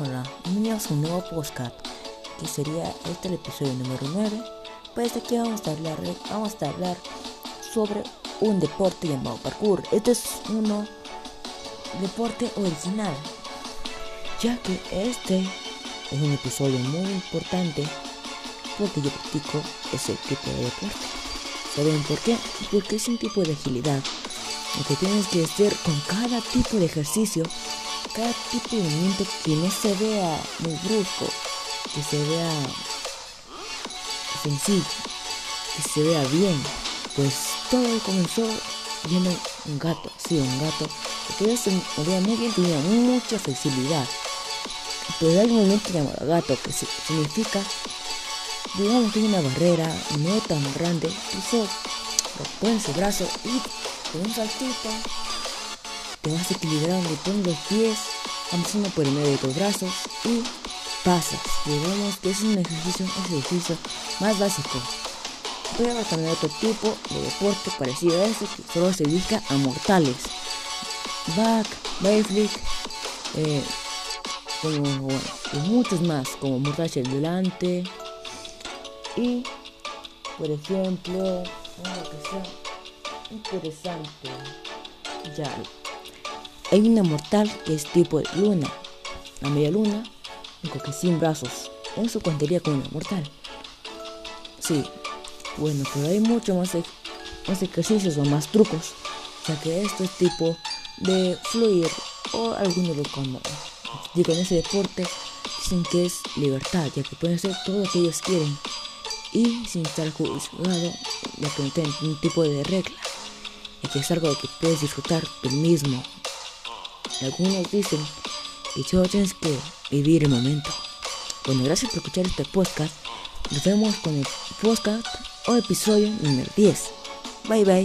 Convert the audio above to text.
Hola, bienvenidos a un nuevo podcast, que sería este el episodio número 9. Pues aquí vamos a hablar, vamos a hablar sobre un deporte llamado parkour. Este es uno deporte original, ya que este es un episodio muy importante porque yo practico ese tipo de deporte. ¿Saben por qué? Porque es un tipo de agilidad, lo que tienes que hacer con cada tipo de ejercicio cada tipo de movimiento que no se vea muy brusco, que se vea sencillo, que se vea bien. Pues todo comenzó viendo un gato, sí, un gato, que se movía muy bien, tenía mucha flexibilidad. Pero hay un movimiento llamado gato, que significa, digamos, tiene una barrera no tan grande, hizo, pone su brazo y con un saltito te vas equilibrando, pones los pies, avanzando por el medio de tus brazos y pasas. Digamos que es un ejercicio, un ejercicio más básico. Voy a también otro tipo de deporte parecido a este que solo se dedica a mortales. Back, backflip, eh, como y muchos más, como mortal delante. Y, por ejemplo, algo que sea interesante. Ya, hay una mortal que es tipo de luna, la media luna, aunque que sin brazos. Eso contaría con una mortal. Sí, bueno, pero hay mucho más, más ejercicios o más trucos, ya que esto es tipo de fluir o alguno de como digo en ese deporte dicen que es libertad, ya que pueden hacer todo lo que ellos quieren y sin estar juzgado, ya que no tienen ningún tipo de regla, ya que es algo que puedes disfrutar tú mismo algunos dicen que solo tienes que vivir el momento. Bueno, gracias por escuchar este podcast. Nos vemos con el podcast o episodio número 10. Bye bye.